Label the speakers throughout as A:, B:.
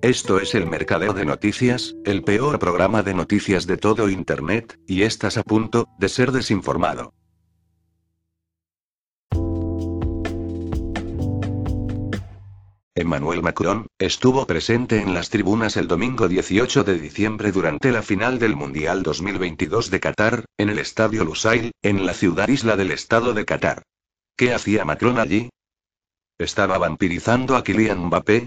A: Esto es el Mercadeo de Noticias, el peor programa de noticias de todo Internet, y estás a punto de ser desinformado. Emmanuel Macron, estuvo presente en las tribunas el domingo 18 de diciembre durante la final del Mundial 2022 de Qatar, en el Estadio Lusail, en la ciudad isla del Estado de Qatar. ¿Qué hacía Macron allí? ¿Estaba vampirizando a Kylian Mbappé?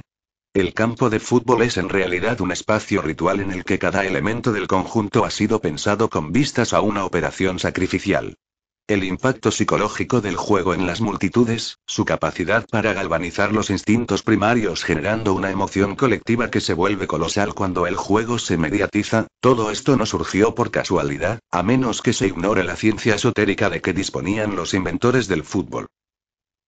A: El campo de fútbol es en realidad un espacio ritual en el que cada elemento del conjunto ha sido pensado con vistas a una operación sacrificial. El impacto psicológico del juego en las multitudes, su capacidad para galvanizar los instintos primarios generando una emoción colectiva que se vuelve colosal cuando el juego se mediatiza, todo esto no surgió por casualidad, a menos que se ignore la ciencia esotérica de que disponían los inventores del fútbol.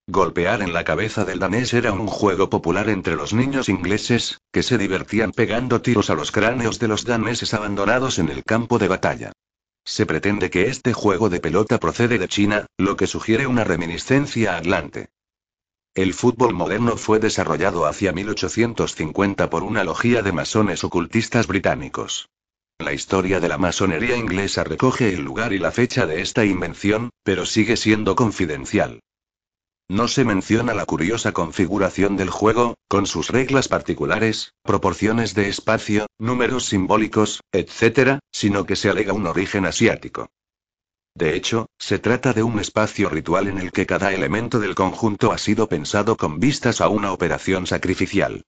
A: Golpear en la cabeza del danés era un juego popular entre los niños ingleses, que se divertían pegando tiros a los cráneos de los daneses abandonados en el campo de batalla. Se pretende que este juego de pelota procede de China, lo que sugiere una reminiscencia atlante. El fútbol moderno fue desarrollado hacia 1850 por una logía de masones ocultistas británicos. La historia de la masonería inglesa recoge el lugar y la fecha de esta invención, pero sigue siendo confidencial. No se menciona la curiosa configuración del juego, con sus reglas particulares, proporciones de espacio, números simbólicos, etc., sino que se alega un origen asiático. De hecho, se trata de un espacio ritual en el que cada elemento del conjunto ha sido pensado con vistas a una operación sacrificial.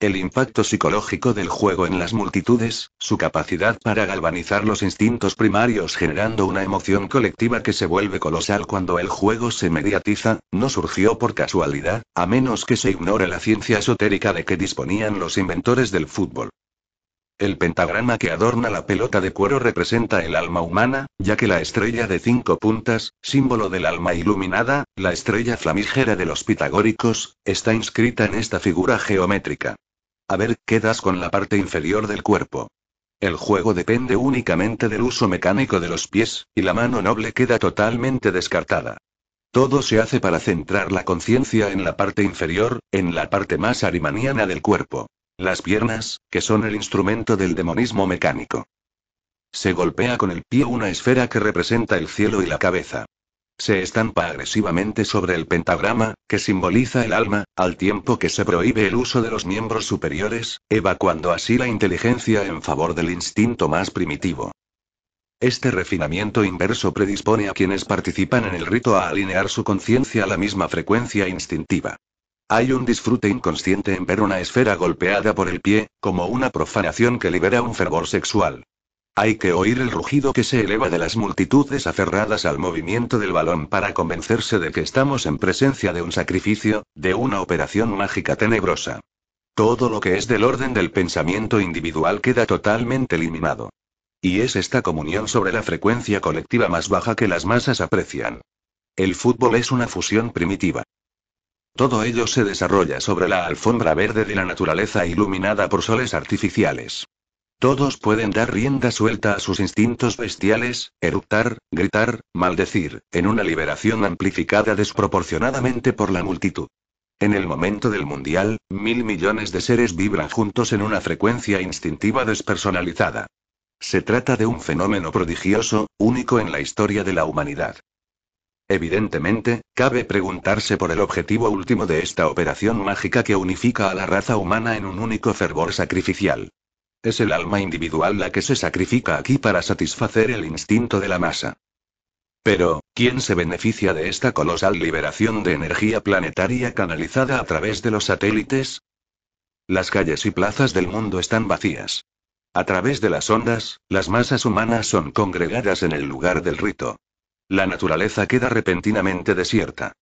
A: El impacto psicológico del juego en las multitudes, su capacidad para galvanizar los instintos primarios generando una emoción colectiva que se vuelve colosal cuando el juego se mediatiza, no surgió por casualidad, a menos que se ignore la ciencia esotérica de que disponían los inventores del fútbol. El pentagrama que adorna la pelota de cuero representa el alma humana, ya que la estrella de cinco puntas, símbolo del alma iluminada, la estrella flamígera de los pitagóricos, está inscrita en esta figura geométrica. A ver, quedas con la parte inferior del cuerpo. El juego depende únicamente del uso mecánico de los pies, y la mano noble queda totalmente descartada. Todo se hace para centrar la conciencia en la parte inferior, en la parte más arimaniana del cuerpo. Las piernas, que son el instrumento del demonismo mecánico. Se golpea con el pie una esfera que representa el cielo y la cabeza. Se estampa agresivamente sobre el pentagrama, que simboliza el alma, al tiempo que se prohíbe el uso de los miembros superiores, evacuando así la inteligencia en favor del instinto más primitivo. Este refinamiento inverso predispone a quienes participan en el rito a alinear su conciencia a la misma frecuencia instintiva. Hay un disfrute inconsciente en ver una esfera golpeada por el pie, como una profanación que libera un fervor sexual. Hay que oír el rugido que se eleva de las multitudes aferradas al movimiento del balón para convencerse de que estamos en presencia de un sacrificio, de una operación mágica tenebrosa. Todo lo que es del orden del pensamiento individual queda totalmente eliminado. Y es esta comunión sobre la frecuencia colectiva más baja que las masas aprecian. El fútbol es una fusión primitiva. Todo ello se desarrolla sobre la alfombra verde de la naturaleza iluminada por soles artificiales. Todos pueden dar rienda suelta a sus instintos bestiales, eructar, gritar, maldecir, en una liberación amplificada desproporcionadamente por la multitud. En el momento del Mundial, mil millones de seres vibran juntos en una frecuencia instintiva despersonalizada. Se trata de un fenómeno prodigioso, único en la historia de la humanidad. Evidentemente, cabe preguntarse por el objetivo último de esta operación mágica que unifica a la raza humana en un único fervor sacrificial. Es el alma individual la que se sacrifica aquí para satisfacer el instinto de la masa. Pero, ¿quién se beneficia de esta colosal liberación de energía planetaria canalizada a través de los satélites? Las calles y plazas del mundo están vacías. A través de las ondas, las masas humanas son congregadas en el lugar del rito. La naturaleza queda repentinamente desierta.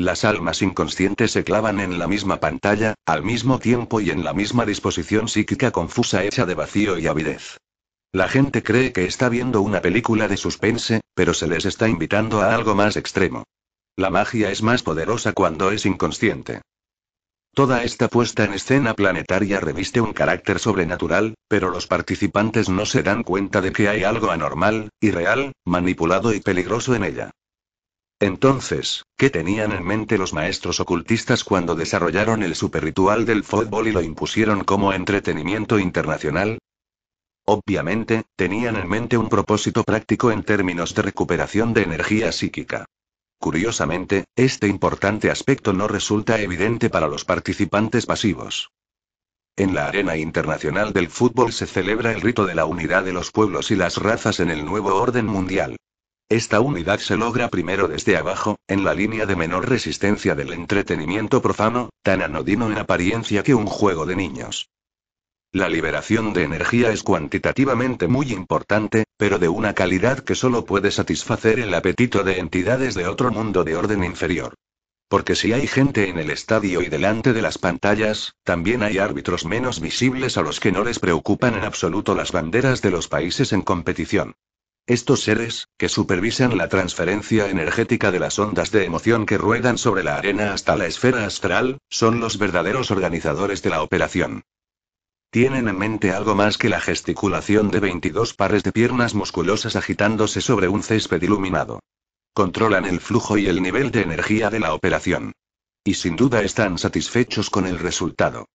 A: Las almas inconscientes se clavan en la misma pantalla, al mismo tiempo y en la misma disposición psíquica confusa hecha de vacío y avidez. La gente cree que está viendo una película de suspense, pero se les está invitando a algo más extremo. La magia es más poderosa cuando es inconsciente. Toda esta puesta en escena planetaria reviste un carácter sobrenatural, pero los participantes no se dan cuenta de que hay algo anormal, irreal, manipulado y peligroso en ella. Entonces, ¿qué tenían en mente los maestros ocultistas cuando desarrollaron el superritual del fútbol y lo impusieron como entretenimiento internacional? Obviamente, tenían en mente un propósito práctico en términos de recuperación de energía psíquica. Curiosamente, este importante aspecto no resulta evidente para los participantes pasivos. En la arena internacional del fútbol se celebra el rito de la unidad de los pueblos y las razas en el nuevo orden mundial. Esta unidad se logra primero desde abajo, en la línea de menor resistencia del entretenimiento profano, tan anodino en apariencia que un juego de niños. La liberación de energía es cuantitativamente muy importante, pero de una calidad que solo puede satisfacer el apetito de entidades de otro mundo de orden inferior. Porque si hay gente en el estadio y delante de las pantallas, también hay árbitros menos visibles a los que no les preocupan en absoluto las banderas de los países en competición. Estos seres, que supervisan la transferencia energética de las ondas de emoción que ruedan sobre la arena hasta la esfera astral, son los verdaderos organizadores de la operación. Tienen en mente algo más que la gesticulación de 22 pares de piernas musculosas agitándose sobre un césped iluminado. Controlan el flujo y el nivel de energía de la operación. Y sin duda están satisfechos con el resultado.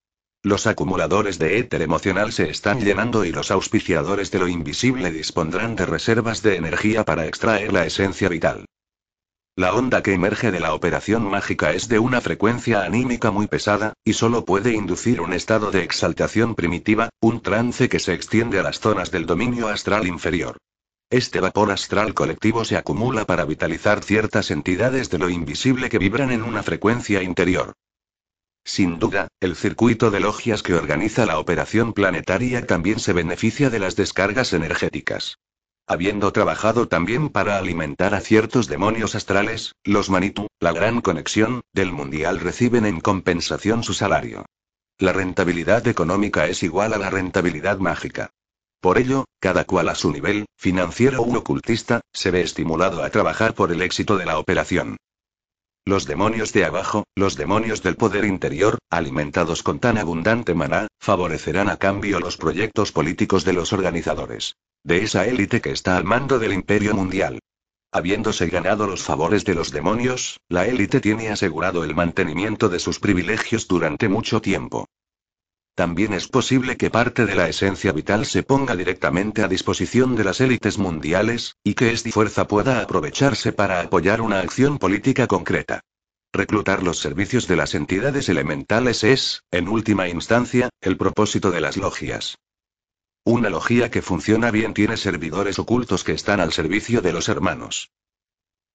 A: Los acumuladores de éter emocional se están llenando y los auspiciadores de lo invisible dispondrán de reservas de energía para extraer la esencia vital. La onda que emerge de la operación mágica es de una frecuencia anímica muy pesada, y solo puede inducir un estado de exaltación primitiva, un trance que se extiende a las zonas del dominio astral inferior. Este vapor astral colectivo se acumula para vitalizar ciertas entidades de lo invisible que vibran en una frecuencia interior. Sin duda, el circuito de logias que organiza la operación planetaria también se beneficia de las descargas energéticas. Habiendo trabajado también para alimentar a ciertos demonios astrales, los Manitou, la gran conexión, del mundial reciben en compensación su salario. La rentabilidad económica es igual a la rentabilidad mágica. Por ello, cada cual a su nivel, financiero u ocultista, se ve estimulado a trabajar por el éxito de la operación. Los demonios de abajo, los demonios del poder interior, alimentados con tan abundante maná, favorecerán a cambio los proyectos políticos de los organizadores de esa élite que está al mando del imperio mundial. Habiéndose ganado los favores de los demonios, la élite tiene asegurado el mantenimiento de sus privilegios durante mucho tiempo. También es posible que parte de la esencia vital se ponga directamente a disposición de las élites mundiales, y que esta fuerza pueda aprovecharse para apoyar una acción política concreta. Reclutar los servicios de las entidades elementales es, en última instancia, el propósito de las logias. Una logía que funciona bien tiene servidores ocultos que están al servicio de los hermanos.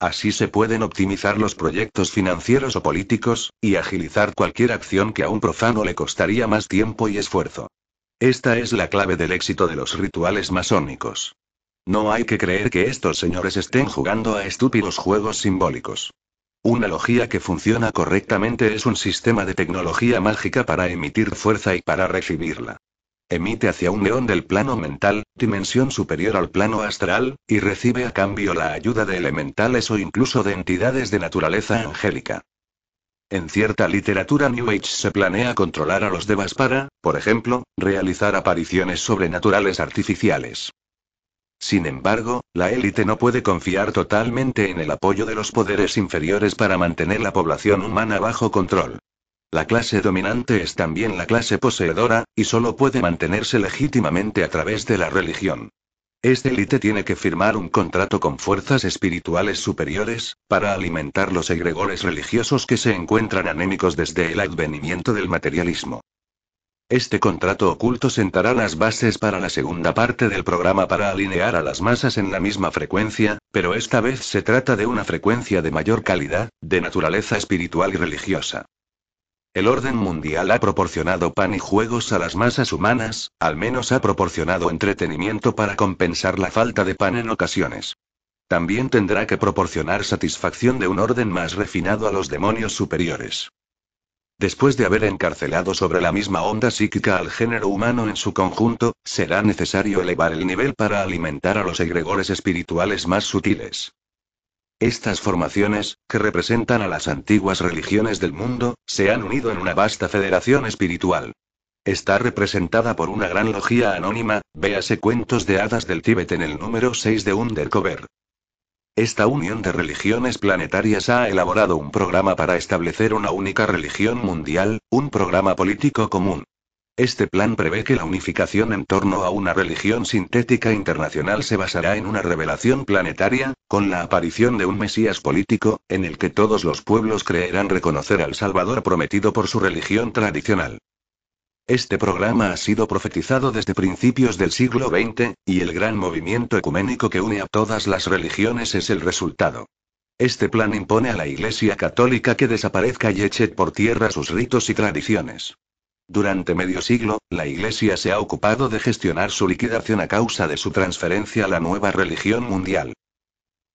A: Así se pueden optimizar los proyectos financieros o políticos, y agilizar cualquier acción que a un profano le costaría más tiempo y esfuerzo. Esta es la clave del éxito de los rituales masónicos. No hay que creer que estos señores estén jugando a estúpidos juegos simbólicos. Una logía que funciona correctamente es un sistema de tecnología mágica para emitir fuerza y para recibirla. Emite hacia un león del plano mental, dimensión superior al plano astral, y recibe a cambio la ayuda de elementales o incluso de entidades de naturaleza angélica. En cierta literatura New Age se planea controlar a los devas para, por ejemplo, realizar apariciones sobrenaturales artificiales. Sin embargo, la élite no puede confiar totalmente en el apoyo de los poderes inferiores para mantener la población humana bajo control. La clase dominante es también la clase poseedora, y solo puede mantenerse legítimamente a través de la religión. Esta élite tiene que firmar un contrato con fuerzas espirituales superiores, para alimentar los egregores religiosos que se encuentran anémicos desde el advenimiento del materialismo. Este contrato oculto sentará las bases para la segunda parte del programa para alinear a las masas en la misma frecuencia, pero esta vez se trata de una frecuencia de mayor calidad, de naturaleza espiritual y religiosa. El orden mundial ha proporcionado pan y juegos a las masas humanas, al menos ha proporcionado entretenimiento para compensar la falta de pan en ocasiones. También tendrá que proporcionar satisfacción de un orden más refinado a los demonios superiores. Después de haber encarcelado sobre la misma onda psíquica al género humano en su conjunto, será necesario elevar el nivel para alimentar a los egregores espirituales más sutiles. Estas formaciones, que representan a las antiguas religiones del mundo, se han unido en una vasta federación espiritual. Está representada por una gran logía anónima, véase cuentos de hadas del Tíbet en el número 6 de Undercover. Esta unión de religiones planetarias ha elaborado un programa para establecer una única religión mundial, un programa político común. Este plan prevé que la unificación en torno a una religión sintética internacional se basará en una revelación planetaria, con la aparición de un Mesías político, en el que todos los pueblos creerán reconocer al Salvador prometido por su religión tradicional. Este programa ha sido profetizado desde principios del siglo XX, y el gran movimiento ecuménico que une a todas las religiones es el resultado. Este plan impone a la Iglesia Católica que desaparezca y eche por tierra sus ritos y tradiciones. Durante medio siglo, la Iglesia se ha ocupado de gestionar su liquidación a causa de su transferencia a la nueva religión mundial.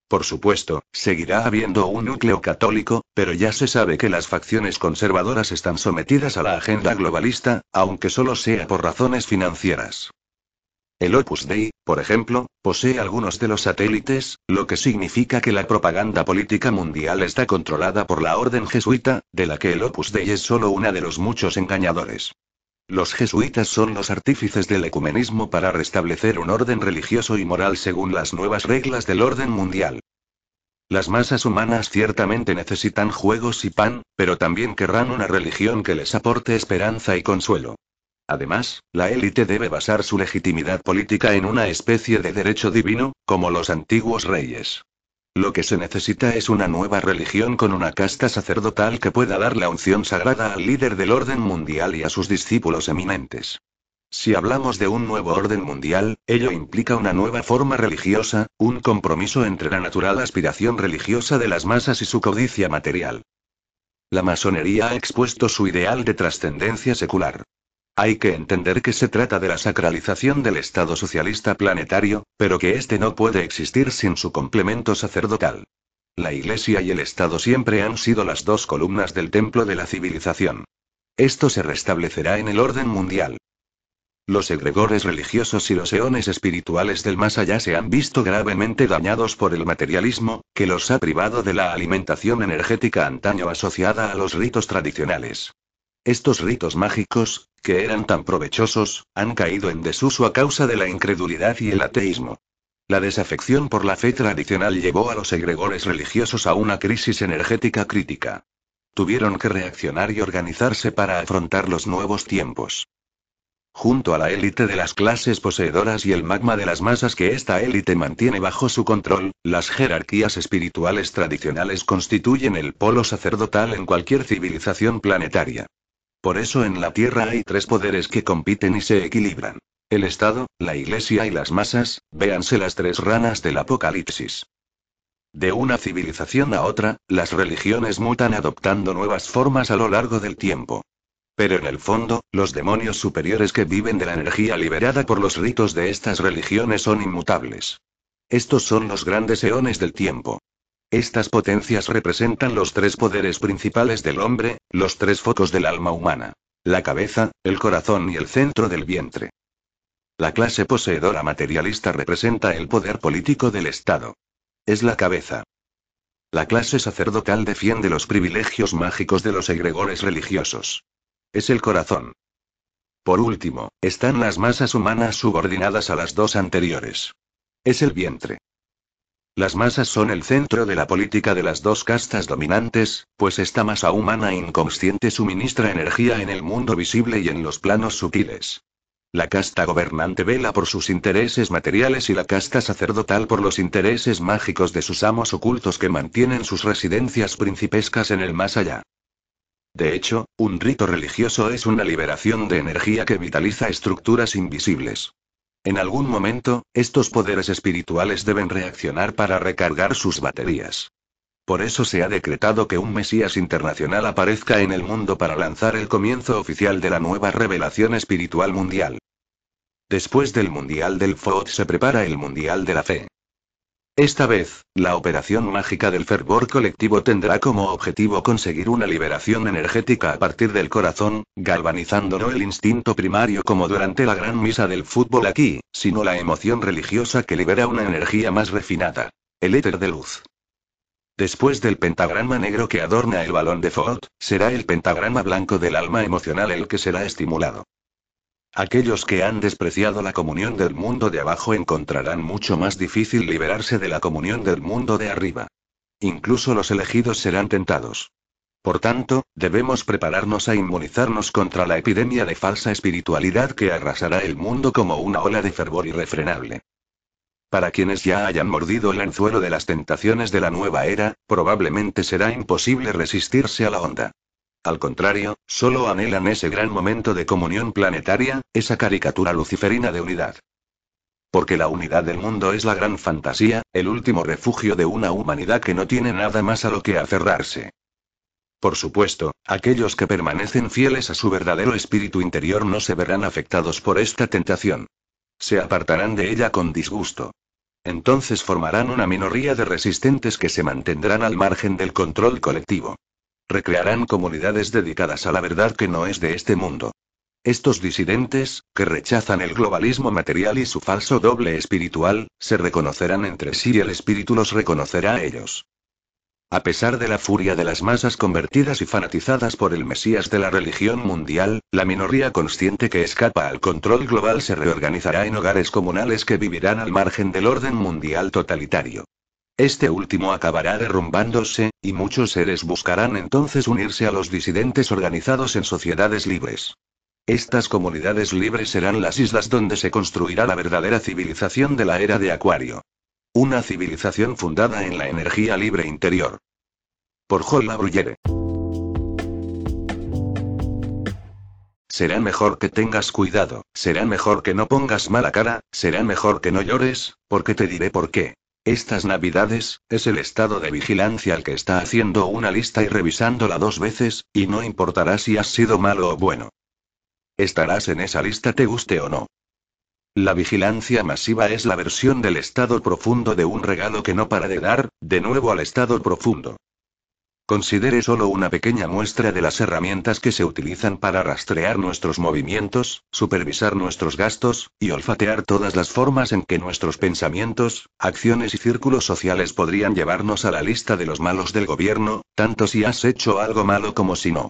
A: Por supuesto, seguirá habiendo un núcleo católico, pero ya se sabe que las facciones conservadoras están sometidas a la agenda globalista, aunque solo sea por razones financieras. El Opus Dei, por ejemplo, posee algunos de los satélites, lo que significa que la propaganda política mundial está controlada por la orden jesuita, de la que el Opus Dei es solo una de los muchos engañadores. Los jesuitas son los artífices del ecumenismo para restablecer un orden religioso y moral según las nuevas reglas del orden mundial. Las masas humanas ciertamente necesitan juegos y pan, pero también querrán una religión que les aporte esperanza y consuelo. Además, la élite debe basar su legitimidad política en una especie de derecho divino, como los antiguos reyes. Lo que se necesita es una nueva religión con una casta sacerdotal que pueda dar la unción sagrada al líder del orden mundial y a sus discípulos eminentes. Si hablamos de un nuevo orden mundial, ello implica una nueva forma religiosa, un compromiso entre la natural aspiración religiosa de las masas y su codicia material. La masonería ha expuesto su ideal de trascendencia secular. Hay que entender que se trata de la sacralización del Estado socialista planetario, pero que éste no puede existir sin su complemento sacerdotal. La Iglesia y el Estado siempre han sido las dos columnas del templo de la civilización. Esto se restablecerá en el orden mundial. Los egregores religiosos y los eones espirituales del más allá se han visto gravemente dañados por el materialismo, que los ha privado de la alimentación energética antaño asociada a los ritos tradicionales. Estos ritos mágicos, que eran tan provechosos, han caído en desuso a causa de la incredulidad y el ateísmo. La desafección por la fe tradicional llevó a los egregores religiosos a una crisis energética crítica. Tuvieron que reaccionar y organizarse para afrontar los nuevos tiempos. Junto a la élite de las clases poseedoras y el magma de las masas que esta élite mantiene bajo su control, las jerarquías espirituales tradicionales constituyen el polo sacerdotal en cualquier civilización planetaria. Por eso en la Tierra hay tres poderes que compiten y se equilibran. El Estado, la Iglesia y las masas, véanse las tres ranas del Apocalipsis. De una civilización a otra, las religiones mutan adoptando nuevas formas a lo largo del tiempo. Pero en el fondo, los demonios superiores que viven de la energía liberada por los ritos de estas religiones son inmutables. Estos son los grandes eones del tiempo. Estas potencias representan los tres poderes principales del hombre, los tres focos del alma humana. La cabeza, el corazón y el centro del vientre. La clase poseedora materialista representa el poder político del Estado. Es la cabeza. La clase sacerdotal defiende los privilegios mágicos de los egregores religiosos. Es el corazón. Por último, están las masas humanas subordinadas a las dos anteriores. Es el vientre. Las masas son el centro de la política de las dos castas dominantes, pues esta masa humana inconsciente suministra energía en el mundo visible y en los planos sutiles. La casta gobernante vela por sus intereses materiales y la casta sacerdotal por los intereses mágicos de sus amos ocultos que mantienen sus residencias principescas en el más allá. De hecho, un rito religioso es una liberación de energía que vitaliza estructuras invisibles. En algún momento, estos poderes espirituales deben reaccionar para recargar sus baterías. Por eso se ha decretado que un Mesías internacional aparezca en el mundo para lanzar el comienzo oficial de la nueva revelación espiritual mundial. Después del Mundial del FOD se prepara el Mundial de la Fe. Esta vez, la operación mágica del fervor colectivo tendrá como objetivo conseguir una liberación energética a partir del corazón, galvanizando no el instinto primario como durante la gran misa del fútbol aquí, sino la emoción religiosa que libera una energía más refinada. El éter de luz. Después del pentagrama negro que adorna el balón de Ford, será el pentagrama blanco del alma emocional el que será estimulado. Aquellos que han despreciado la comunión del mundo de abajo encontrarán mucho más difícil liberarse de la comunión del mundo de arriba. Incluso los elegidos serán tentados. Por tanto, debemos prepararnos a inmunizarnos contra la epidemia de falsa espiritualidad que arrasará el mundo como una ola de fervor irrefrenable. Para quienes ya hayan mordido el anzuelo de las tentaciones de la nueva era, probablemente será imposible resistirse a la onda. Al contrario, solo anhelan ese gran momento de comunión planetaria, esa caricatura luciferina de unidad. Porque la unidad del mundo es la gran fantasía, el último refugio de una humanidad que no tiene nada más a lo que aferrarse. Por supuesto, aquellos que permanecen fieles a su verdadero espíritu interior no se verán afectados por esta tentación. Se apartarán de ella con disgusto. Entonces formarán una minoría de resistentes que se mantendrán al margen del control colectivo. Recrearán comunidades dedicadas a la verdad que no es de este mundo. Estos disidentes, que rechazan el globalismo material y su falso doble espiritual, se reconocerán entre sí y el espíritu los reconocerá a ellos. A pesar de la furia de las masas convertidas y fanatizadas por el Mesías de la religión mundial, la minoría consciente que escapa al control global se reorganizará en hogares comunales que vivirán al margen del orden mundial totalitario. Este último acabará derrumbándose, y muchos seres buscarán entonces unirse a los disidentes organizados en sociedades libres. Estas comunidades libres serán las islas donde se construirá la verdadera civilización de la era de Acuario. Una civilización fundada en la energía libre interior. Por Jola Bruyere. Será mejor que tengas cuidado, será mejor que no pongas mala cara, será mejor que no llores, porque te diré por qué. Estas navidades, es el estado de vigilancia el que está haciendo una lista y revisándola dos veces, y no importará si has sido malo o bueno. Estarás en esa lista te guste o no. La vigilancia masiva es la versión del estado profundo de un regalo que no para de dar, de nuevo al estado profundo. Considere solo una pequeña muestra de las herramientas que se utilizan para rastrear nuestros movimientos, supervisar nuestros gastos, y olfatear todas las formas en que nuestros pensamientos, acciones y círculos sociales podrían llevarnos a la lista de los malos del gobierno, tanto si has hecho algo malo como si no.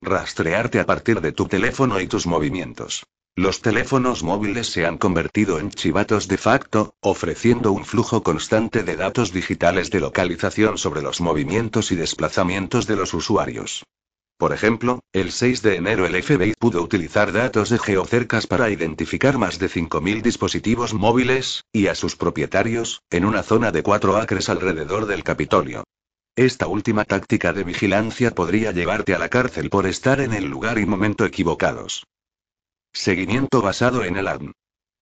A: Rastrearte a partir de tu teléfono y tus movimientos. Los teléfonos móviles se han convertido en chivatos de facto, ofreciendo un flujo constante de datos digitales de localización sobre los movimientos y desplazamientos de los usuarios. Por ejemplo, el 6 de enero el FBI pudo utilizar datos de geocercas para identificar más de 5.000 dispositivos móviles, y a sus propietarios, en una zona de 4 acres alrededor del Capitolio. Esta última táctica de vigilancia podría llevarte a la cárcel por estar en el lugar y momento equivocados. Seguimiento basado en el ADN.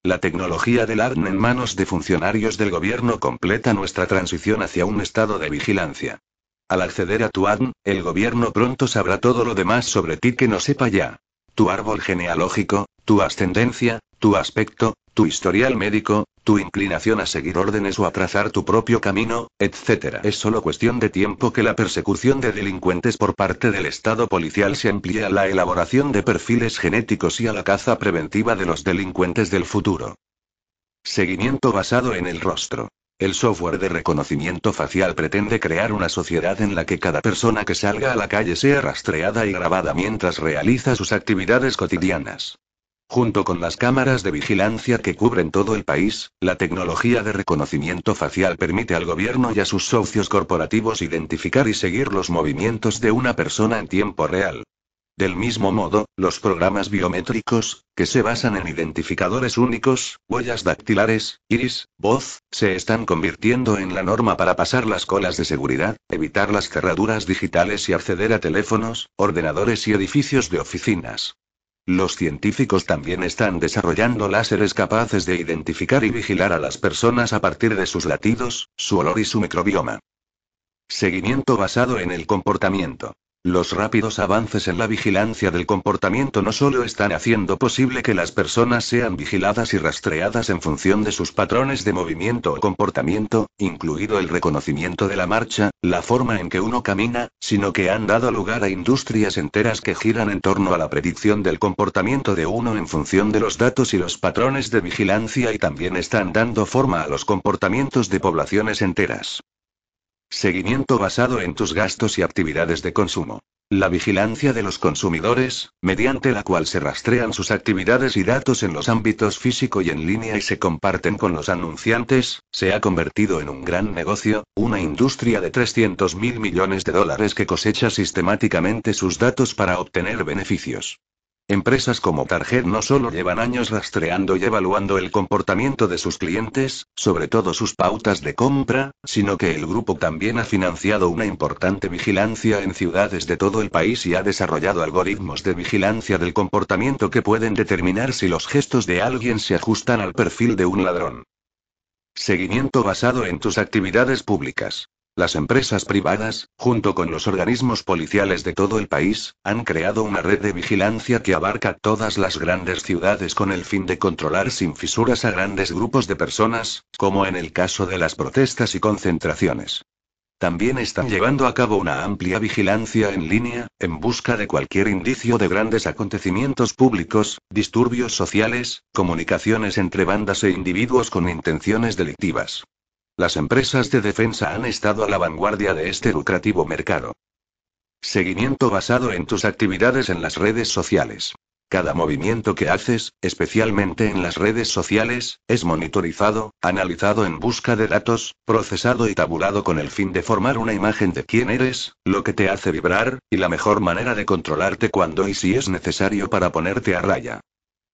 A: La tecnología del ADN en manos de funcionarios del gobierno completa nuestra transición hacia un estado de vigilancia. Al acceder a tu ADN, el gobierno pronto sabrá todo lo demás sobre ti que no sepa ya. Tu árbol genealógico, tu ascendencia, tu aspecto, tu historial médico, tu inclinación a seguir órdenes o a trazar tu propio camino, etc. Es solo cuestión de tiempo que la persecución de delincuentes por parte del Estado policial se amplíe a la elaboración de perfiles genéticos y a la caza preventiva de los delincuentes del futuro. Seguimiento basado en el rostro. El software de reconocimiento facial pretende crear una sociedad en la que cada persona que salga a la calle sea rastreada y grabada mientras realiza sus actividades cotidianas. Junto con las cámaras de vigilancia que cubren todo el país, la tecnología de reconocimiento facial permite al gobierno y a sus socios corporativos identificar y seguir los movimientos de una persona en tiempo real. Del mismo modo, los programas biométricos, que se basan en identificadores únicos, huellas dactilares, iris, voz, se están convirtiendo en la norma para pasar las colas de seguridad, evitar las cerraduras digitales y acceder a teléfonos, ordenadores y edificios de oficinas. Los científicos también están desarrollando láseres capaces de identificar y vigilar a las personas a partir de sus latidos, su olor y su microbioma. Seguimiento basado en el comportamiento. Los rápidos avances en la vigilancia del comportamiento no solo están haciendo posible que las personas sean vigiladas y rastreadas en función de sus patrones de movimiento o comportamiento, incluido el reconocimiento de la marcha, la forma en que uno camina, sino que han dado lugar a industrias enteras que giran en torno a la predicción del comportamiento de uno en función de los datos y los patrones de vigilancia y también están dando forma a los comportamientos de poblaciones enteras. Seguimiento basado en tus gastos y actividades de consumo. La vigilancia de los consumidores, mediante la cual se rastrean sus actividades y datos en los ámbitos físico y en línea y se comparten con los anunciantes, se ha convertido en un gran negocio, una industria de 300 mil millones de dólares que cosecha sistemáticamente sus datos para obtener beneficios. Empresas como Target no solo llevan años rastreando y evaluando el comportamiento de sus clientes, sobre todo sus pautas de compra, sino que el grupo también ha financiado una importante vigilancia en ciudades de todo el país y ha desarrollado algoritmos de vigilancia del comportamiento que pueden determinar si los gestos de alguien se ajustan al perfil de un ladrón. Seguimiento basado en tus actividades públicas. Las empresas privadas, junto con los organismos policiales de todo el país, han creado una red de vigilancia que abarca todas las grandes ciudades con el fin de controlar sin fisuras a grandes grupos de personas, como en el caso de las protestas y concentraciones. También están llevando a cabo una amplia vigilancia en línea, en busca de cualquier indicio de grandes acontecimientos públicos, disturbios sociales, comunicaciones entre bandas e individuos con intenciones delictivas. Las empresas de defensa han estado a la vanguardia de este lucrativo mercado. Seguimiento basado en tus actividades en las redes sociales. Cada movimiento que haces, especialmente en las redes sociales, es monitorizado, analizado en busca de datos, procesado y tabulado con el fin de formar una imagen de quién eres, lo que te hace vibrar, y la mejor manera de controlarte cuando y si es necesario para ponerte a raya.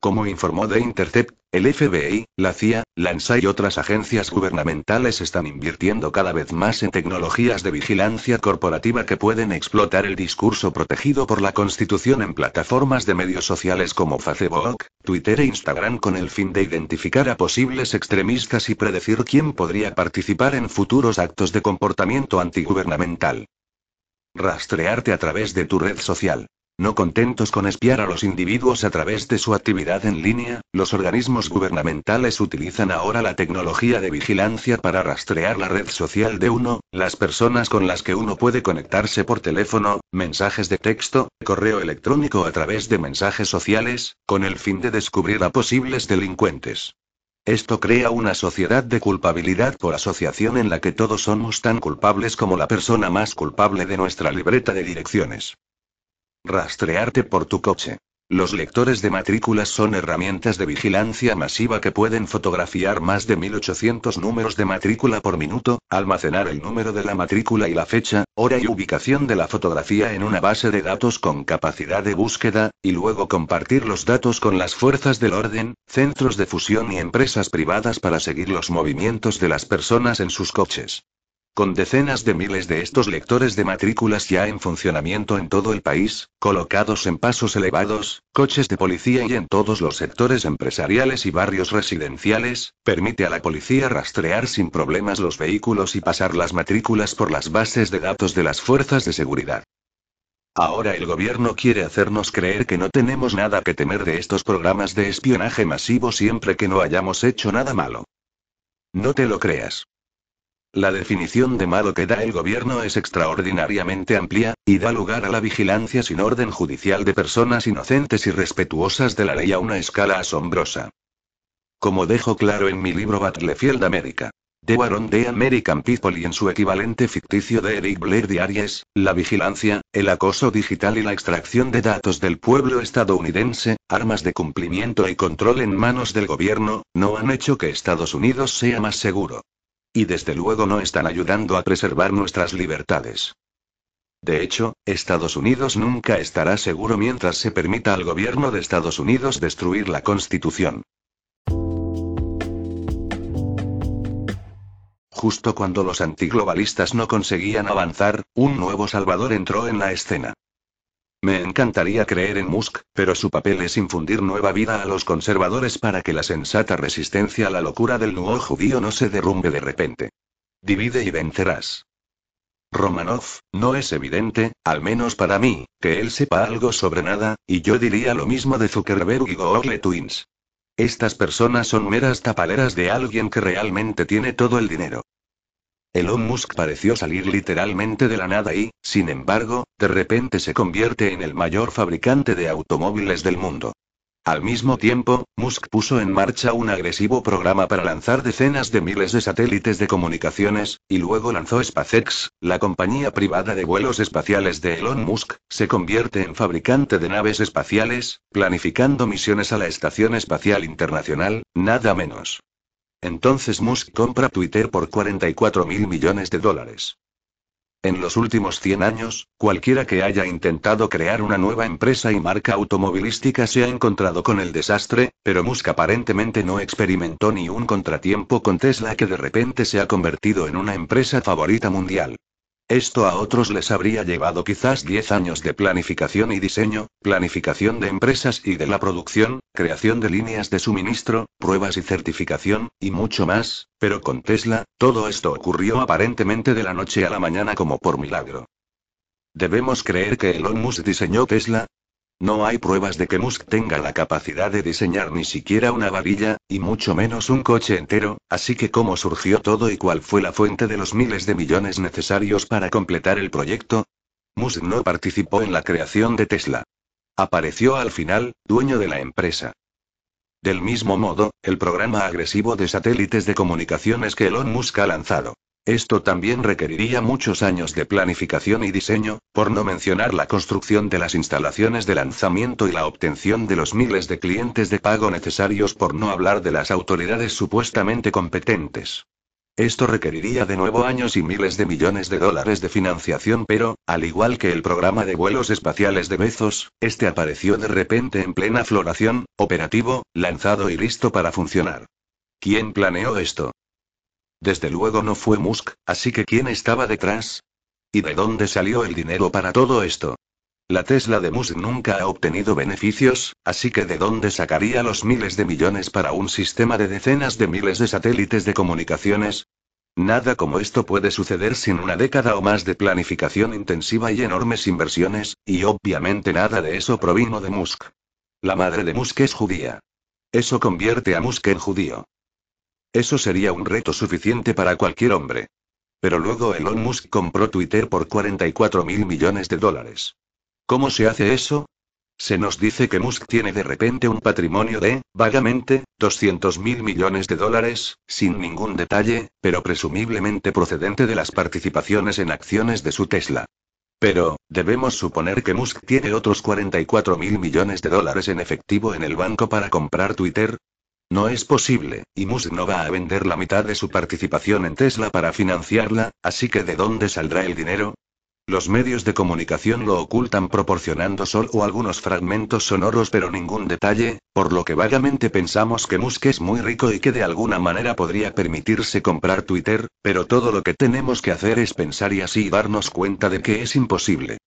A: Como informó The Intercept, el FBI, la CIA, la NSA y otras agencias gubernamentales están invirtiendo cada vez más en tecnologías de vigilancia corporativa que pueden explotar el discurso protegido por la Constitución en plataformas de medios sociales como Facebook, Twitter e Instagram con el fin de identificar a posibles extremistas y predecir quién podría participar en futuros actos de comportamiento antigubernamental. Rastrearte a través de tu red social. No contentos con espiar a los individuos a través de su actividad en línea, los organismos gubernamentales utilizan ahora la tecnología de vigilancia para rastrear la red social de uno, las personas con las que uno puede conectarse por teléfono, mensajes de texto, correo electrónico a través de mensajes sociales, con el fin de descubrir a posibles delincuentes. Esto crea una sociedad de culpabilidad por asociación en la que todos somos tan culpables como la persona más culpable de nuestra libreta de direcciones. Rastrearte por tu coche. Los lectores de matrículas son herramientas de vigilancia masiva que pueden fotografiar más de 1800 números de matrícula por minuto, almacenar el número de la matrícula y la fecha, hora y ubicación de la fotografía en una base de datos con capacidad de búsqueda, y luego compartir los datos con las fuerzas del orden, centros de fusión y empresas privadas para seguir los movimientos de las personas en sus coches. Con decenas de miles de estos lectores de matrículas ya en funcionamiento en todo el país, colocados en pasos elevados, coches de policía y en todos los sectores empresariales y barrios residenciales, permite a la policía rastrear sin problemas los vehículos y pasar las matrículas por las bases de datos de las fuerzas de seguridad. Ahora el gobierno quiere hacernos creer que no tenemos nada que temer de estos programas de espionaje masivo siempre que no hayamos hecho nada malo. No te lo creas. La definición de malo que da el gobierno es extraordinariamente amplia, y da lugar a la vigilancia sin orden judicial de personas inocentes y respetuosas de la ley a una escala asombrosa. Como dejo claro en mi libro Battlefield America. The War on the American People y en su equivalente ficticio de Eric Blair Diaries, la vigilancia, el acoso digital y la extracción de datos del pueblo estadounidense, armas de cumplimiento y control en manos del gobierno, no han hecho que Estados Unidos sea más seguro. Y desde luego no están ayudando a preservar nuestras libertades. De hecho, Estados Unidos nunca estará seguro mientras se permita al gobierno de Estados Unidos destruir la Constitución. Justo cuando los antiglobalistas no conseguían avanzar, un nuevo Salvador entró en la escena. Me encantaría creer en Musk, pero su papel es infundir nueva vida a los conservadores para que la sensata resistencia a la locura del nuevo judío no se derrumbe de repente. Divide y vencerás. Romanov, no es evidente, al menos para mí, que él sepa algo sobre nada, y yo diría lo mismo de Zuckerberg y Google Twins. Estas personas son meras tapaleras de alguien que realmente tiene todo el dinero. Elon Musk pareció salir literalmente de la nada y, sin embargo, de repente se convierte en el mayor fabricante de automóviles del mundo. Al mismo tiempo, Musk puso en marcha un agresivo programa para lanzar decenas de miles de satélites de comunicaciones, y luego lanzó SpaceX, la compañía privada de vuelos espaciales de Elon Musk, se convierte en fabricante de naves espaciales, planificando misiones a la Estación Espacial Internacional, nada menos. Entonces Musk compra Twitter por 44 mil millones de dólares. En los últimos 100 años, cualquiera que haya intentado crear una nueva empresa y marca automovilística se ha encontrado con el desastre, pero Musk aparentemente no experimentó ni un contratiempo con Tesla que de repente se ha convertido en una empresa favorita mundial. Esto a otros les habría llevado quizás 10 años de planificación y diseño, planificación de empresas y de la producción, creación de líneas de suministro, pruebas y certificación, y mucho más, pero con Tesla, todo esto ocurrió aparentemente de la noche a la mañana como por milagro. ¿Debemos creer que Elon Musk diseñó Tesla? No hay pruebas de que Musk tenga la capacidad de diseñar ni siquiera una varilla, y mucho menos un coche entero, así que cómo surgió todo y cuál fue la fuente de los miles de millones necesarios para completar el proyecto. Musk no participó en la creación de Tesla. Apareció al final, dueño de la empresa. Del mismo modo, el programa agresivo de satélites de comunicaciones que Elon Musk ha lanzado esto también requeriría muchos años de planificación y diseño, por no mencionar la construcción de las instalaciones de lanzamiento y la obtención de los miles de clientes de pago necesarios por no hablar de las autoridades supuestamente competentes. Esto requeriría de nuevo años y miles de millones de dólares de financiación, pero, al igual que el programa de vuelos espaciales de Bezos, este apareció de repente en plena floración, operativo, lanzado y listo para funcionar. ¿Quién planeó esto? Desde luego no fue Musk, así que ¿quién estaba detrás? ¿Y de dónde salió el dinero para todo esto? La Tesla de Musk nunca ha obtenido beneficios, así que ¿de dónde sacaría los miles de millones para un sistema de decenas de miles de satélites de comunicaciones? Nada como esto puede suceder sin una década o más de planificación intensiva y enormes inversiones, y obviamente nada de eso provino de Musk. La madre de Musk es judía. Eso convierte a Musk en judío. Eso sería un reto suficiente para cualquier hombre. Pero luego Elon Musk compró Twitter por 44 mil millones de dólares. ¿Cómo se hace eso? Se nos dice que Musk tiene de repente un patrimonio de, vagamente, 200 mil millones de dólares, sin ningún detalle, pero presumiblemente procedente de las participaciones en acciones de su Tesla. Pero, debemos suponer que Musk tiene otros 44 mil millones de dólares en efectivo en el banco para comprar Twitter, no es posible, y Musk no va a vender la mitad de su participación en Tesla para financiarla, así que ¿de dónde saldrá el dinero? Los medios de comunicación lo ocultan proporcionando solo algunos fragmentos sonoros pero ningún detalle, por lo que vagamente pensamos que Musk es muy rico y que de alguna manera podría permitirse comprar Twitter, pero todo lo que tenemos que hacer es pensar y así darnos cuenta de que es imposible.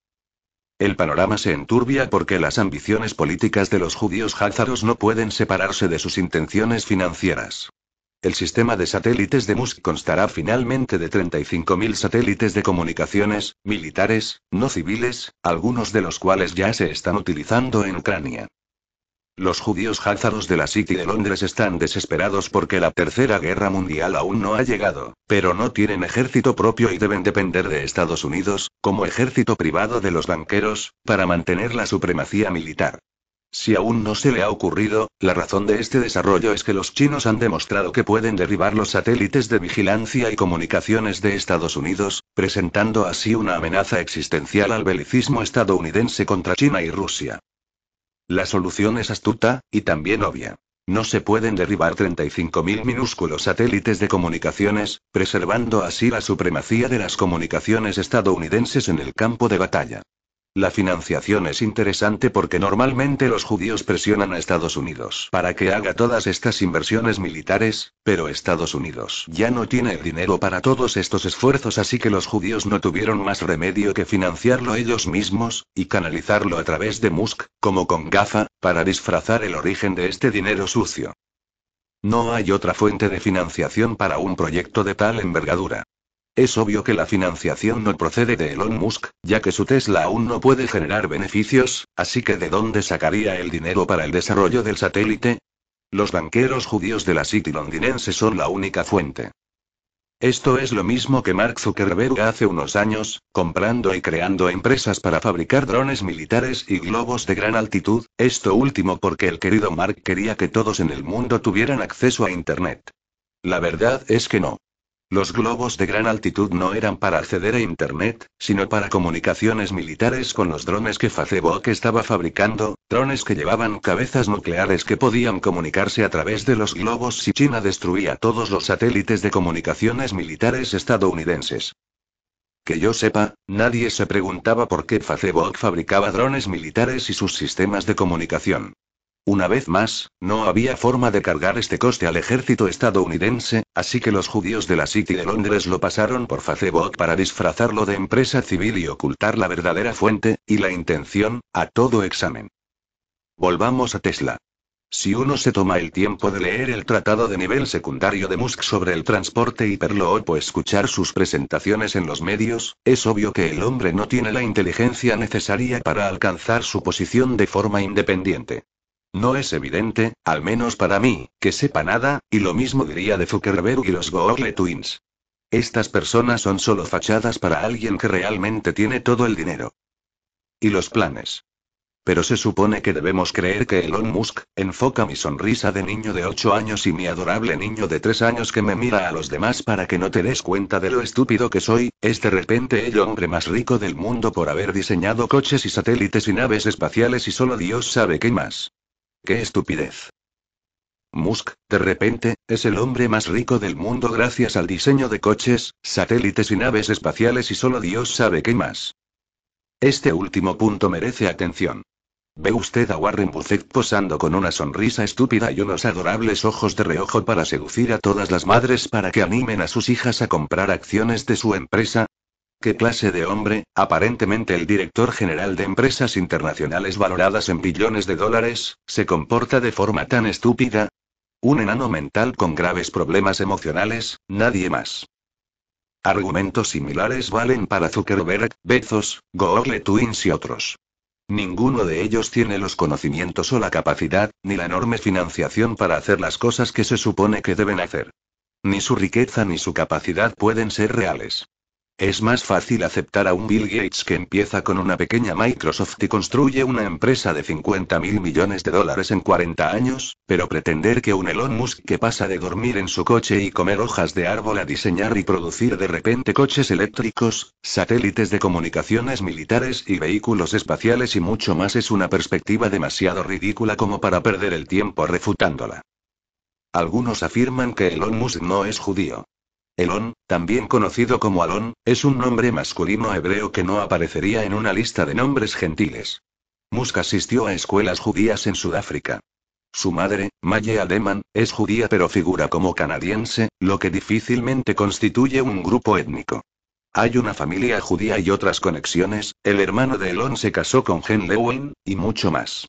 A: El panorama se enturbia porque las ambiciones políticas de los judíos házaros no pueden separarse de sus intenciones financieras. El sistema de satélites de Musk constará finalmente de 35.000 satélites de comunicaciones, militares, no civiles, algunos de los cuales ya se están utilizando en Ucrania. Los judíos házaros de la City de Londres están desesperados porque la Tercera Guerra Mundial aún no ha llegado, pero no tienen ejército propio y deben depender de Estados Unidos, como ejército privado de los banqueros, para mantener la supremacía militar. Si aún no se le ha ocurrido, la razón de este desarrollo es que los chinos han demostrado que pueden derribar los satélites de vigilancia y comunicaciones de Estados Unidos, presentando así una amenaza existencial al belicismo estadounidense contra China y Rusia. La solución es astuta, y también obvia. No se pueden derribar 35.000 minúsculos satélites de comunicaciones, preservando así la supremacía de las comunicaciones estadounidenses en el campo de batalla. La financiación es interesante porque normalmente los judíos presionan a Estados Unidos para que haga todas estas inversiones militares, pero Estados Unidos ya no tiene el dinero para todos estos esfuerzos así que los judíos no tuvieron más remedio que financiarlo ellos mismos, y canalizarlo a través de Musk, como con GAFA, para disfrazar el origen de este dinero sucio. No hay otra fuente de financiación para un proyecto de tal envergadura. Es obvio que la financiación no procede de Elon Musk, ya que su Tesla aún no puede generar beneficios, así que ¿de dónde sacaría el dinero para el desarrollo del satélite? Los banqueros judíos de la City londinense son la única fuente. Esto es lo mismo que Mark Zuckerberg hace unos años, comprando y creando empresas para fabricar drones militares y globos de gran altitud, esto último porque el querido Mark quería que todos en el mundo tuvieran acceso a Internet. La verdad es que no. Los globos de gran altitud no eran para acceder a Internet, sino para comunicaciones militares con los drones que Facebook estaba fabricando, drones que llevaban cabezas nucleares que podían comunicarse a través de los globos si China destruía todos los satélites de comunicaciones militares estadounidenses. Que yo sepa, nadie se preguntaba por qué Facebook fabricaba drones militares y sus sistemas de comunicación. Una vez más, no había forma de cargar este coste al ejército estadounidense, así que los judíos de la City de Londres lo pasaron por Facebook para disfrazarlo de empresa civil y ocultar la verdadera fuente, y la intención, a todo examen. Volvamos a Tesla. Si uno se toma el tiempo de leer el tratado de nivel secundario de Musk sobre el transporte hiperloop o escuchar sus presentaciones en los medios, es obvio que el hombre no tiene la inteligencia necesaria para alcanzar su posición de forma independiente. No es evidente, al menos para mí, que sepa nada, y lo mismo diría de Zuckerberg y los Google Twins. Estas personas son solo fachadas para alguien que realmente tiene todo el dinero. Y los planes. Pero se supone que debemos creer que Elon Musk enfoca mi sonrisa de niño de 8 años y mi adorable niño de 3 años que me mira a los demás para que no te des cuenta de lo estúpido que soy, es de repente el hombre más rico del mundo por haber diseñado coches y satélites y naves espaciales y solo Dios sabe qué más. ¡Qué estupidez! Musk, de repente, es el hombre más rico del mundo gracias al diseño de coches, satélites y naves espaciales y solo Dios sabe qué más. Este último punto merece atención. ¿Ve usted a Warren Buffett posando con una sonrisa estúpida y unos adorables ojos de reojo para seducir a todas las madres para que animen a sus hijas a comprar acciones de su empresa? ¿Qué clase de hombre, aparentemente el director general de empresas internacionales valoradas en billones de dólares, se comporta de forma tan estúpida? Un enano mental con graves problemas emocionales, nadie más. Argumentos similares valen para Zuckerberg, Bezos, Google Twins y otros. Ninguno de ellos tiene los conocimientos o la capacidad, ni la enorme financiación para hacer las cosas que se supone que deben hacer. Ni su riqueza ni su capacidad pueden ser reales. Es más fácil aceptar a un Bill Gates que empieza con una pequeña Microsoft y construye una empresa de 50 mil millones de dólares en 40 años, pero pretender que un Elon Musk que pasa de dormir en su coche y comer hojas de árbol a diseñar y producir de repente coches eléctricos, satélites de comunicaciones militares y vehículos espaciales y mucho más es una perspectiva demasiado ridícula como para perder el tiempo refutándola. Algunos afirman que Elon Musk no es judío. Elon, también conocido como Alon, es un nombre masculino hebreo que no aparecería en una lista de nombres gentiles. Musk asistió a escuelas judías en Sudáfrica. Su madre, Maye Ademan, es judía pero figura como canadiense, lo que difícilmente constituye un grupo étnico. Hay una familia judía y otras conexiones, el hermano de Elon se casó con Gen Lewin, y mucho más.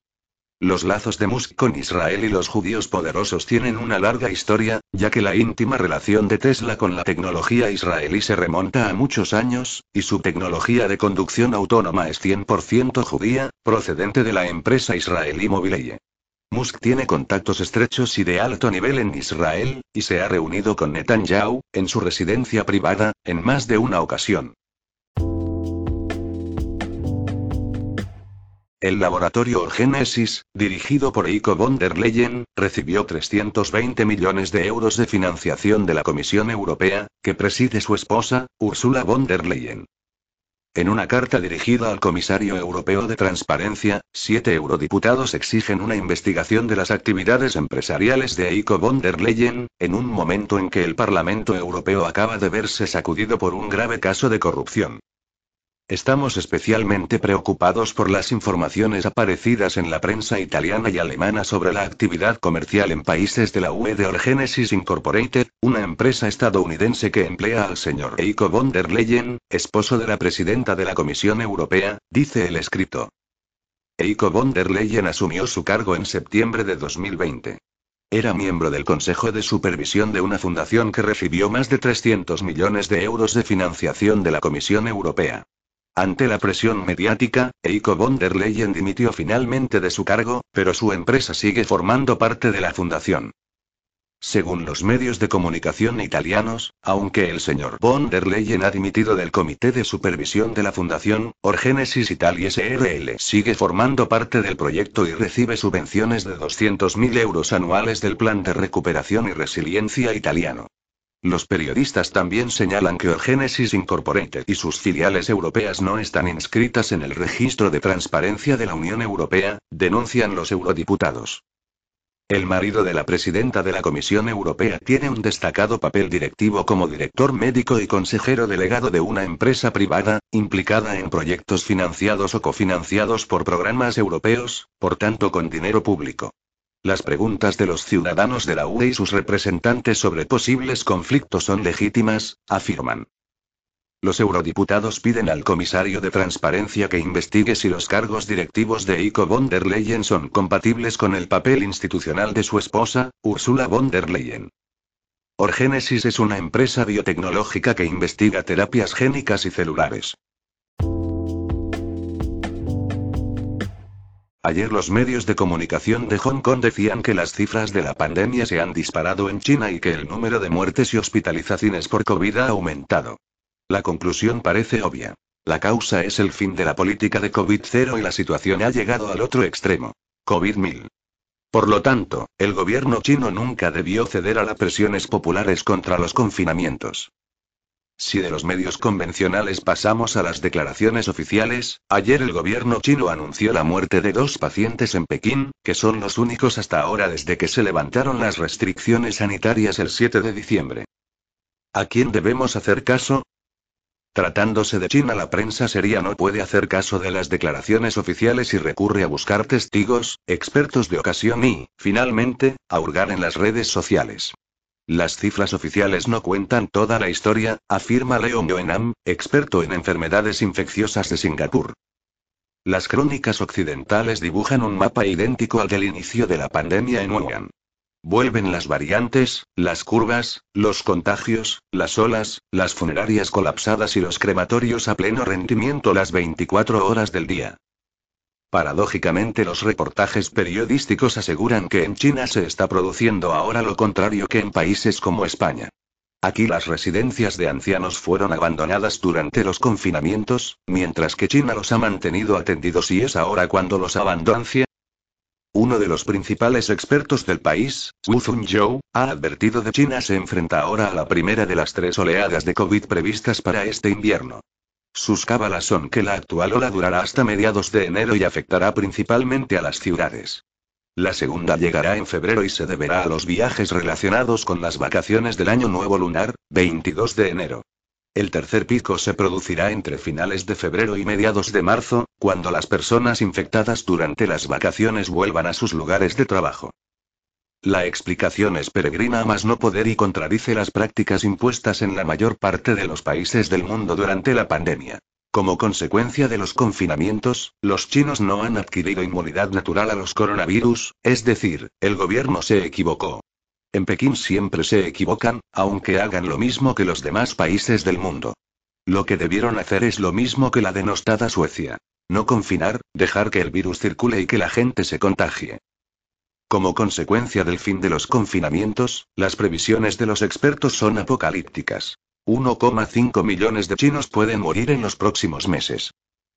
A: Los lazos de Musk con Israel y los judíos poderosos tienen una larga historia, ya que la íntima relación de Tesla con la tecnología israelí se remonta a muchos años, y su tecnología de conducción autónoma es 100% judía, procedente de la empresa israelí Mobileye. Musk tiene contactos estrechos y de alto nivel en Israel, y se ha reunido con Netanyahu, en su residencia privada, en más de una ocasión. El laboratorio Orgenesis, dirigido por Eiko von der Leyen, recibió 320 millones de euros de financiación de la Comisión Europea, que preside su esposa, Ursula von der Leyen. En una carta dirigida al comisario europeo de Transparencia, siete eurodiputados exigen una investigación de las actividades empresariales de Eiko von der Leyen, en un momento en que el Parlamento Europeo acaba de verse sacudido por un grave caso de corrupción. Estamos especialmente preocupados por las informaciones aparecidas en la prensa italiana y alemana sobre la actividad comercial en países de la UE de Orgenesis Incorporated, una empresa estadounidense que emplea al señor Eiko von der Leyen, esposo de la presidenta de la Comisión Europea, dice el escrito. Eiko von der Leyen asumió su cargo en septiembre de 2020. Era miembro del Consejo de Supervisión de una fundación que recibió más de 300 millones de euros de financiación de la Comisión Europea. Ante la presión mediática, Eiko von der Leyen dimitió finalmente de su cargo, pero su empresa sigue formando parte de la fundación. Según los medios de comunicación italianos, aunque el señor von der Leyen ha dimitido del comité de supervisión de la fundación, Orgenesis Italia SRL sigue formando parte del proyecto y recibe subvenciones de 200.000 euros anuales del Plan de Recuperación y Resiliencia italiano. Los periodistas también señalan que Orgenesis Incorporated y sus filiales europeas no están inscritas en el registro de transparencia de la Unión Europea, denuncian los eurodiputados. El marido de la presidenta de la Comisión Europea tiene un destacado papel directivo como director médico y consejero delegado de una empresa privada, implicada en proyectos financiados o cofinanciados por programas europeos, por tanto con dinero público. Las preguntas de los ciudadanos de la UE y sus representantes sobre posibles conflictos son legítimas, afirman. Los eurodiputados piden al comisario de transparencia que investigue si los cargos directivos de ICO von der Leyen son compatibles con el papel institucional de su esposa, Ursula von der Leyen. Orgenesis es una empresa biotecnológica que investiga terapias génicas y celulares. Ayer los medios de comunicación de Hong Kong decían que las cifras de la pandemia se han disparado en China y que el número de muertes y hospitalizaciones por COVID ha aumentado. La conclusión parece obvia. La causa es el fin de la política de COVID-0 y la situación ha llegado al otro extremo. COVID-1000. Por lo tanto, el gobierno chino nunca debió ceder a las presiones populares contra los confinamientos. Si de los medios convencionales pasamos a las declaraciones oficiales, ayer el gobierno chino anunció la muerte de dos pacientes en Pekín, que son los únicos hasta ahora desde que se levantaron las restricciones sanitarias el 7 de diciembre. ¿A quién debemos hacer caso? Tratándose de China, la prensa seria no puede hacer caso de las declaraciones oficiales y recurre a buscar testigos, expertos de ocasión y, finalmente, a hurgar en las redes sociales. Las cifras oficiales no cuentan toda la historia, afirma Leon Yoenam, experto en enfermedades infecciosas de Singapur. Las crónicas occidentales dibujan un mapa idéntico al del inicio de la pandemia en Wuhan. Vuelven las variantes, las curvas, los contagios, las olas, las funerarias colapsadas y los crematorios a pleno rendimiento las 24 horas del día. Paradójicamente los reportajes periodísticos aseguran que en China se está produciendo ahora lo contrario que en países como España. Aquí las residencias de ancianos fueron abandonadas durante los confinamientos, mientras que China los ha mantenido atendidos y es ahora cuando los abandonancia. Uno de los principales expertos del país, Wu Zhou, ha advertido de China se enfrenta ahora a la primera de las tres oleadas de COVID previstas para este invierno. Sus cábalas son que la actual ola durará hasta mediados de enero y afectará principalmente a las ciudades. La segunda llegará en febrero y se deberá a los viajes relacionados con las vacaciones del Año Nuevo Lunar, 22 de enero. El tercer pico se producirá entre finales de febrero y mediados de marzo, cuando las personas infectadas durante las vacaciones vuelvan a sus lugares de trabajo. La explicación es peregrina más no poder y contradice las prácticas impuestas en la mayor parte de los países del mundo durante la pandemia. Como consecuencia de los confinamientos, los chinos no han adquirido inmunidad natural a los coronavirus, es decir, el gobierno se equivocó. En Pekín siempre se equivocan, aunque hagan lo mismo que los demás países del mundo. Lo que debieron hacer es lo mismo que la denostada Suecia. No confinar, dejar que el virus circule y que la gente se contagie. Como consecuencia del fin de los confinamientos, las previsiones de los expertos son apocalípticas. 1,5 millones de chinos pueden morir en los próximos meses.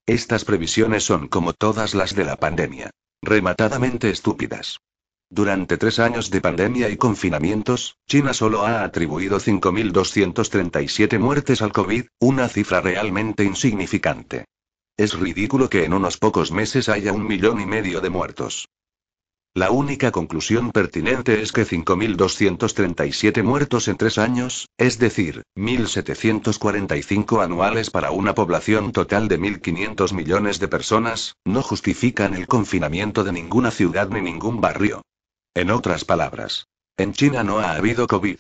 A: Estas previsiones son como todas las de la pandemia. Rematadamente estúpidas. Durante tres años de pandemia y confinamientos, China solo ha atribuido 5.237 muertes al COVID, una cifra realmente insignificante. Es ridículo que en unos pocos meses haya un millón y medio de muertos. La única conclusión pertinente es que 5.237 muertos en tres años, es decir, 1.745 anuales para una población total de 1.500 millones de personas, no justifican el confinamiento de ninguna ciudad ni ningún barrio. En otras palabras, en China no ha habido COVID.